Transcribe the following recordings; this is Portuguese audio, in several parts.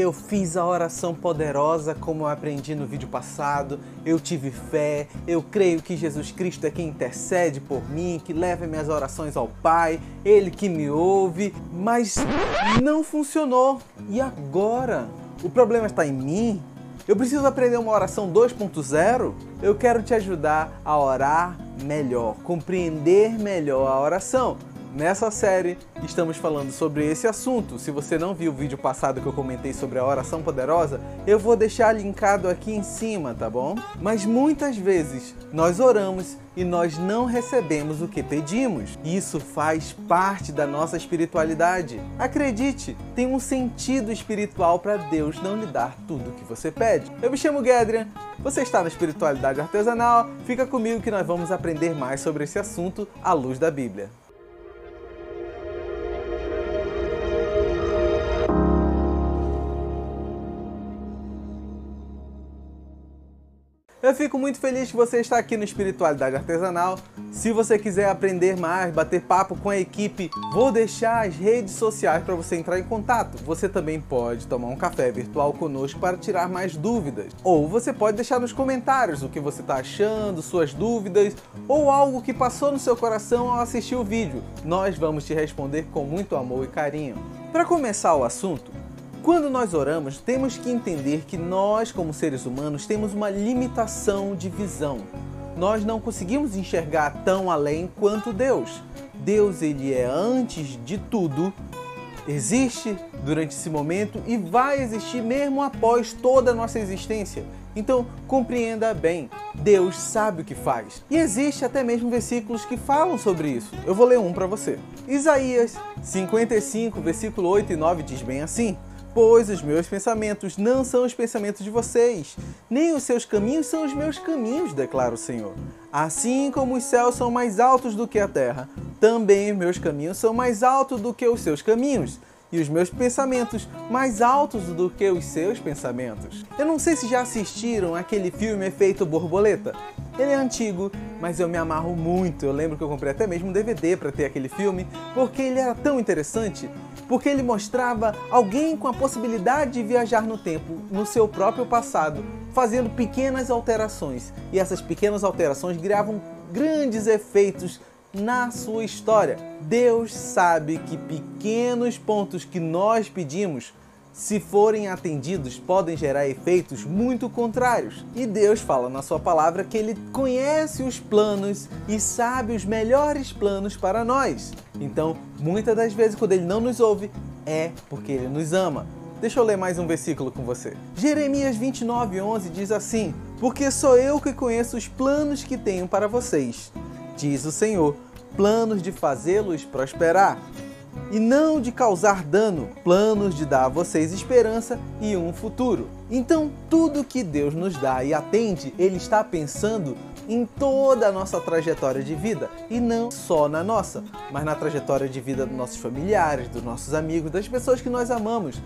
Eu fiz a oração poderosa como eu aprendi no vídeo passado. Eu tive fé. Eu creio que Jesus Cristo é quem intercede por mim, que leva minhas orações ao Pai, Ele que me ouve. Mas não funcionou. E agora? O problema está em mim? Eu preciso aprender uma oração 2.0? Eu quero te ajudar a orar melhor, compreender melhor a oração. Nessa série, estamos falando sobre esse assunto. Se você não viu o vídeo passado que eu comentei sobre a oração poderosa, eu vou deixar linkado aqui em cima, tá bom? Mas muitas vezes nós oramos e nós não recebemos o que pedimos. Isso faz parte da nossa espiritualidade. Acredite, tem um sentido espiritual para Deus não lhe dar tudo o que você pede. Eu me chamo Gedrian, você está na espiritualidade artesanal. Fica comigo que nós vamos aprender mais sobre esse assunto à luz da Bíblia. Eu fico muito feliz que você está aqui no Espiritualidade Artesanal. Se você quiser aprender mais, bater papo com a equipe, vou deixar as redes sociais para você entrar em contato. Você também pode tomar um café virtual conosco para tirar mais dúvidas. Ou você pode deixar nos comentários o que você está achando, suas dúvidas ou algo que passou no seu coração ao assistir o vídeo. Nós vamos te responder com muito amor e carinho. Para começar o assunto, quando nós oramos, temos que entender que nós, como seres humanos, temos uma limitação de visão. Nós não conseguimos enxergar tão além quanto Deus. Deus, ele é antes de tudo, existe durante esse momento e vai existir mesmo após toda a nossa existência. Então, compreenda bem, Deus sabe o que faz. E existe até mesmo versículos que falam sobre isso. Eu vou ler um para você. Isaías 55, versículo 8 e 9 diz bem assim: Pois os meus pensamentos não são os pensamentos de vocês, nem os seus caminhos são os meus caminhos, declara o Senhor. Assim como os céus são mais altos do que a terra, também os meus caminhos são mais altos do que os seus caminhos, e os meus pensamentos mais altos do que os seus pensamentos. Eu não sei se já assistiram aquele filme Efeito Borboleta. Ele é antigo, mas eu me amarro muito. Eu lembro que eu comprei até mesmo um DVD para ter aquele filme, porque ele era tão interessante, porque ele mostrava alguém com a possibilidade de viajar no tempo, no seu próprio passado, fazendo pequenas alterações. E essas pequenas alterações criavam grandes efeitos na sua história. Deus sabe que pequenos pontos que nós pedimos se forem atendidos, podem gerar efeitos muito contrários. E Deus fala na sua palavra que ele conhece os planos e sabe os melhores planos para nós. Então, muitas das vezes quando ele não nos ouve, é porque ele nos ama. Deixa eu ler mais um versículo com você. Jeremias 29:11 diz assim: Porque sou eu que conheço os planos que tenho para vocês, diz o Senhor, planos de fazê-los prosperar e não de causar dano, planos de dar a vocês esperança e um futuro. Então, tudo que Deus nos dá e atende, Ele está pensando em toda a nossa trajetória de vida e não só na nossa, mas na trajetória de vida dos nossos familiares, dos nossos amigos, das pessoas que nós amamos.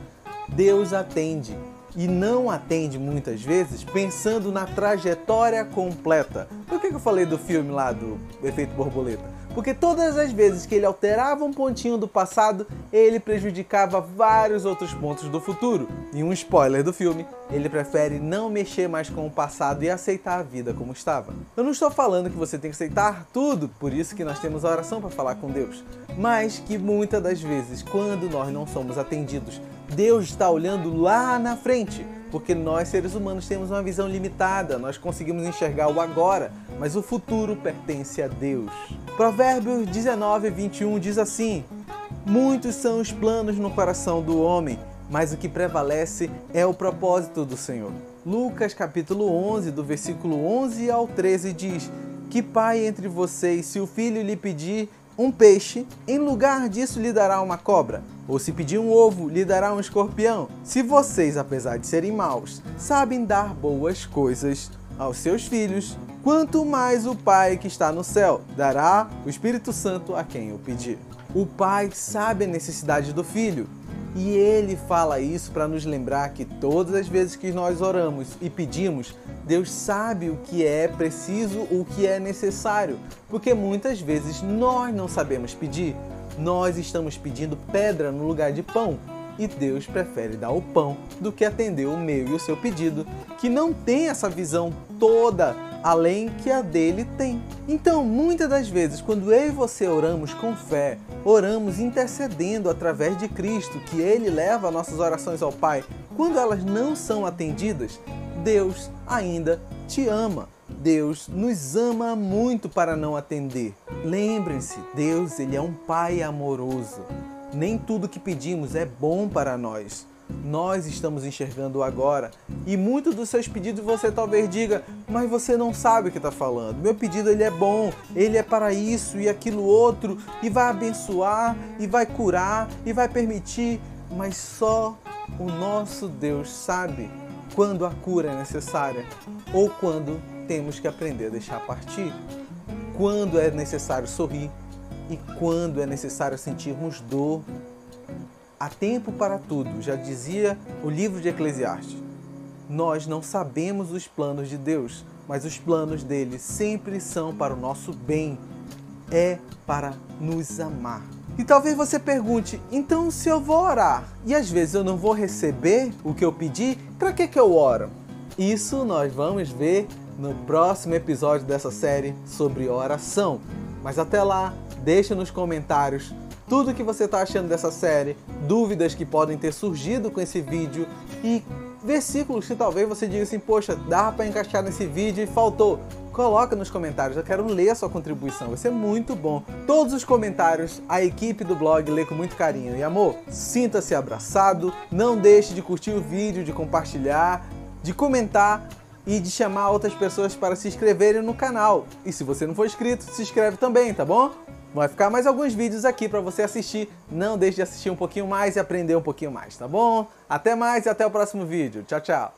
Deus atende e não atende muitas vezes pensando na trajetória completa. Por que eu falei do filme lá do Efeito Borboleta? Porque todas as vezes que ele alterava um pontinho do passado, ele prejudicava vários outros pontos do futuro. E um spoiler do filme, ele prefere não mexer mais com o passado e aceitar a vida como estava. Eu não estou falando que você tem que aceitar tudo, por isso que nós temos a oração para falar com Deus, mas que muitas das vezes, quando nós não somos atendidos, Deus está olhando lá na frente porque nós seres humanos temos uma visão limitada, nós conseguimos enxergar o agora, mas o futuro pertence a Deus. Provérbios 19, 21 diz assim: Muitos são os planos no coração do homem, mas o que prevalece é o propósito do Senhor. Lucas capítulo 11, do versículo 11 ao 13 diz: Que pai entre vocês, se o filho lhe pedir um peixe, em lugar disso lhe dará uma cobra? Ou se pedir um ovo, lhe dará um escorpião? Se vocês, apesar de serem maus, sabem dar boas coisas aos seus filhos, quanto mais o Pai que está no céu dará o Espírito Santo a quem o pedir. O Pai sabe a necessidade do filho e ele fala isso para nos lembrar que todas as vezes que nós oramos e pedimos, Deus sabe o que é preciso, o que é necessário, porque muitas vezes nós não sabemos pedir. Nós estamos pedindo pedra no lugar de pão. e Deus prefere dar o pão do que atender o meu e o seu pedido, que não tem essa visão toda além que a dele tem. Então, muitas das vezes, quando eu e você oramos com fé, oramos intercedendo através de Cristo, que ele leva nossas orações ao Pai, quando elas não são atendidas, Deus ainda te ama. Deus nos ama muito para não atender. Lembrem-se, Deus ele é um pai amoroso. Nem tudo que pedimos é bom para nós. Nós estamos enxergando agora e muitos dos seus pedidos você talvez diga, mas você não sabe o que está falando. Meu pedido ele é bom, ele é para isso e aquilo outro e vai abençoar e vai curar e vai permitir, mas só o nosso Deus sabe quando a cura é necessária ou quando temos que aprender a deixar partir, quando é necessário sorrir e quando é necessário sentirmos dor. Há tempo para tudo, já dizia o livro de Eclesiastes. Nós não sabemos os planos de Deus, mas os planos dele sempre são para o nosso bem, é para nos amar. E talvez você pergunte: então, se eu vou orar e às vezes eu não vou receber o que eu pedi, para que, que eu oro? Isso nós vamos ver no próximo episódio dessa série sobre oração. Mas até lá, deixa nos comentários tudo o que você está achando dessa série, dúvidas que podem ter surgido com esse vídeo e versículos que talvez você diga assim, poxa, dá para encaixar nesse vídeo e faltou. Coloca nos comentários, eu quero ler a sua contribuição, vai ser muito bom. Todos os comentários a equipe do blog lê com muito carinho. E amor, sinta-se abraçado, não deixe de curtir o vídeo, de compartilhar, de comentar e de chamar outras pessoas para se inscreverem no canal. E se você não for inscrito, se inscreve também, tá bom? Vai ficar mais alguns vídeos aqui para você assistir. Não deixe de assistir um pouquinho mais e aprender um pouquinho mais, tá bom? Até mais e até o próximo vídeo. Tchau, tchau.